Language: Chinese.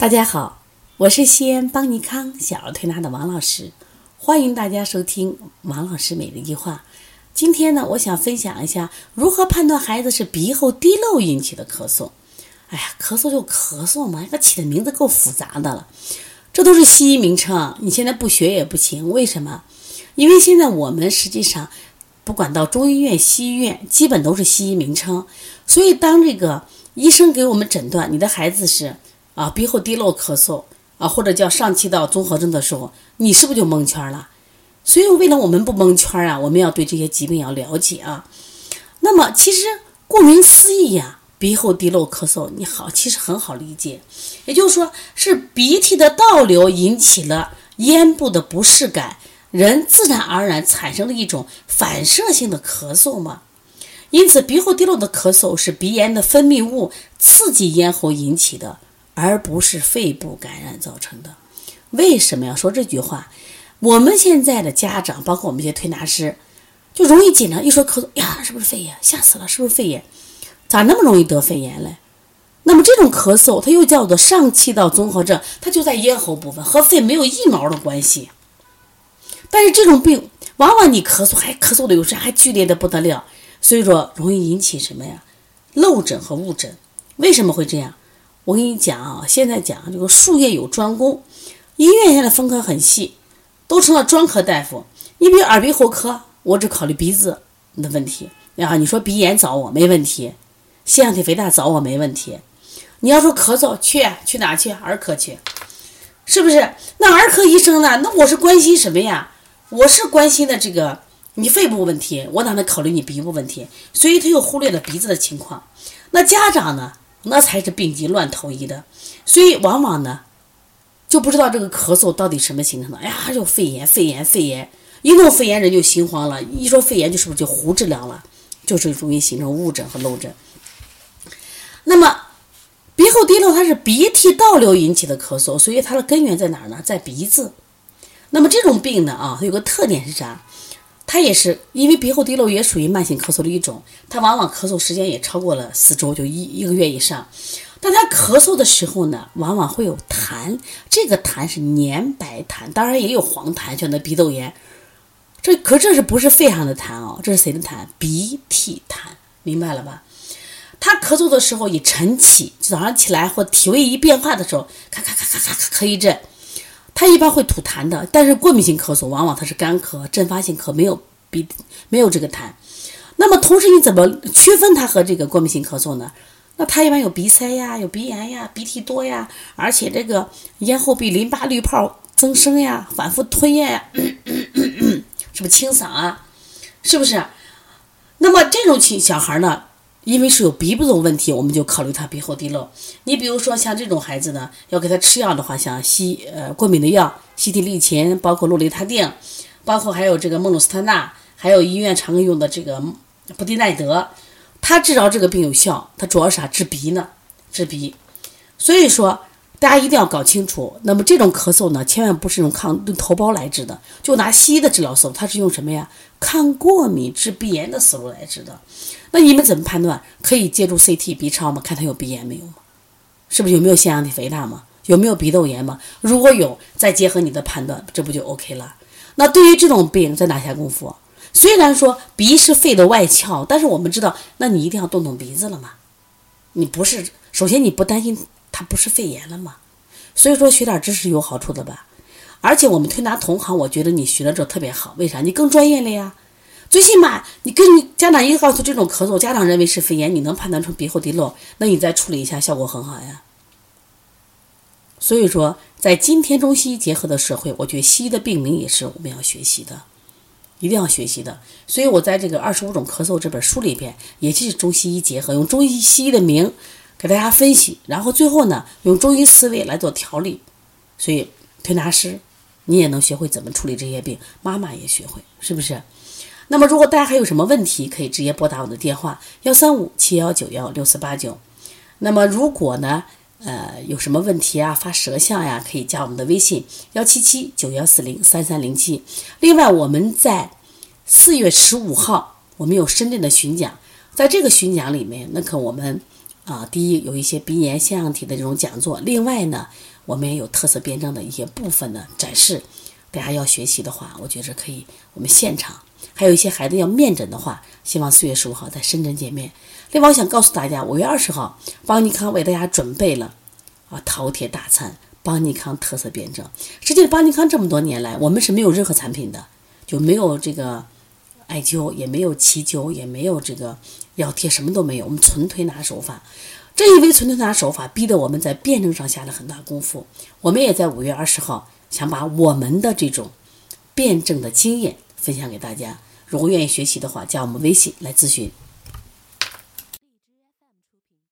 大家好，我是西安邦尼康小儿推拿的王老师，欢迎大家收听王老师每日一句话。今天呢，我想分享一下如何判断孩子是鼻后滴漏引起的咳嗽。哎呀，咳嗽就咳嗽嘛，这起的名字够复杂的了，这都是西医名称，你现在不学也不行。为什么？因为现在我们实际上不管到中医院、西医院，基本都是西医名称，所以当这个医生给我们诊断你的孩子是。啊，鼻后滴漏咳嗽啊，或者叫上气道综合征的时候，你是不是就蒙圈了？所以为了我们不蒙圈啊，我们要对这些疾病要了解啊。那么其实顾名思义呀，鼻后滴漏咳嗽，你好，其实很好理解，也就是说是鼻涕的倒流引起了咽部的不适感，人自然而然产生了一种反射性的咳嗽嘛。因此，鼻后滴漏的咳嗽是鼻炎的分泌物刺激咽喉引起的。而不是肺部感染造成的。为什么要说这句话？我们现在的家长，包括我们一些推拿师，就容易紧张，一说咳嗽呀，是不是肺炎？吓死了，是不是肺炎？咋那么容易得肺炎嘞？那么这种咳嗽，它又叫做上气道综合症，它就在咽喉部分，和肺没有一毛的关系。但是这种病，往往你咳嗽还咳嗽的有时还剧烈的不得了，所以说容易引起什么呀？漏诊和误诊。为什么会这样？我跟你讲啊，现在讲这个术业有专攻，医院现在分科很细，都成了专科大夫。你比如耳鼻喉科，我只考虑鼻子的问题啊。你说鼻炎找我没问题，腺样体肥大找我没问题。你要说咳嗽，去去哪去？儿科去，是不是？那儿科医生呢？那我是关心什么呀？我是关心的这个你肺部问题，我哪能考虑你鼻部问题？所以他又忽略了鼻子的情况。那家长呢？那才是病急乱投医的，所以往往呢，就不知道这个咳嗽到底什么形成的。哎呀，就肺炎，肺炎，肺炎，一弄肺炎人就心慌了。一说肺炎，就是不是就胡治疗了？就是容易形成误诊和漏诊。那么鼻后滴漏，它是鼻涕倒流引起的咳嗽，所以它的根源在哪儿呢？在鼻子。那么这种病呢，啊，它有个特点是啥？它也是因为鼻后滴漏也属于慢性咳嗽的一种，它往往咳嗽时间也超过了四周，就一一个月以上。但它咳嗽的时候呢，往往会有痰，这个痰是粘白痰，当然也有黄痰，像那鼻窦炎。这可这是不是肺上的痰哦？这是谁的痰？鼻涕痰，明白了吧？他咳嗽的时候一晨起，早上起来或体位一变化的时候，咔咔咔咔咔咔咳一阵。它一般会吐痰的，但是过敏性咳嗽往往它是干咳、阵发性咳，没有鼻没有这个痰。那么同时你怎么区分它和这个过敏性咳嗽呢？那它一般有鼻塞呀，有鼻炎呀，鼻涕多呀，而且这个咽后壁淋巴滤泡增生呀，反复吞咽呀，是不是清嗓啊？是不是？那么这种情小孩呢？因为是有鼻部的问题，我们就考虑他鼻后滴漏。你比如说像这种孩子呢，要给他吃药的话，像西呃过敏的药，西替利嗪，包括氯雷他定，包括还有这个孟鲁司特钠，还有医院常用的这个布地奈德，他治疗这个病有效。它主要是啥？治鼻呢？治鼻。所以说。大家一定要搞清楚，那么这种咳嗽呢，千万不是用抗头孢来治的，就拿西医的治疗思路，它是用什么呀？抗过敏治鼻炎的思路来治的。那你们怎么判断？可以借助 CT、B 超吗？看他有鼻炎没有吗？是不是有没有腺样体肥大吗？有没有鼻窦炎吗？如果有，再结合你的判断，这不就 OK 了？那对于这种病，在哪下功夫？虽然说鼻是肺的外窍，但是我们知道，那你一定要动动鼻子了嘛？你不是，首先你不担心。它不是肺炎了吗？所以说学点知识有好处的吧。而且我们推拿同行，我觉得你学了之后特别好。为啥？你更专业了呀。最起码你跟你家长一告诉这种咳嗽，家长认为是肺炎，你能判断出鼻后滴漏，那你再处理一下，效果很好呀。所以说，在今天中西医结合的社会，我觉得西医的病名也是我们要学习的，一定要学习的。所以我在这个《二十五种咳嗽》这本书里边，也就是中西医结合，用中医西医的名。给大家分析，然后最后呢，用中医思维来做调理，所以推拿师你也能学会怎么处理这些病，妈妈也学会，是不是？那么如果大家还有什么问题，可以直接拨打我的电话幺三五七幺九幺六四八九。那么如果呢，呃，有什么问题啊，发舌象呀，可以加我们的微信幺七七九幺四零三三零七。另外，我们在四月十五号，我们有深圳的巡讲，在这个巡讲里面，那可我们。啊，第一有一些鼻炎腺样体的这种讲座，另外呢，我们也有特色辩证的一些部分的展示。大家要学习的话，我觉着可以，我们现场。还有一些孩子要面诊的话，希望四月十五号在深圳见面。另外，我想告诉大家，五月二十号，邦尼康为大家准备了啊饕餮大餐，邦尼康特色辩证。实际上，邦尼康这么多年来，我们是没有任何产品的，就没有这个艾灸，也没有气灸，也没有这个药贴，什么都没有，我们纯推拿手法。正因为纯推拿手法，逼得我们在辩证上下了很大功夫。我们也在五月二十号想把我们的这种辩证的经验分享给大家。如果愿意学习的话，加我们微信来咨询。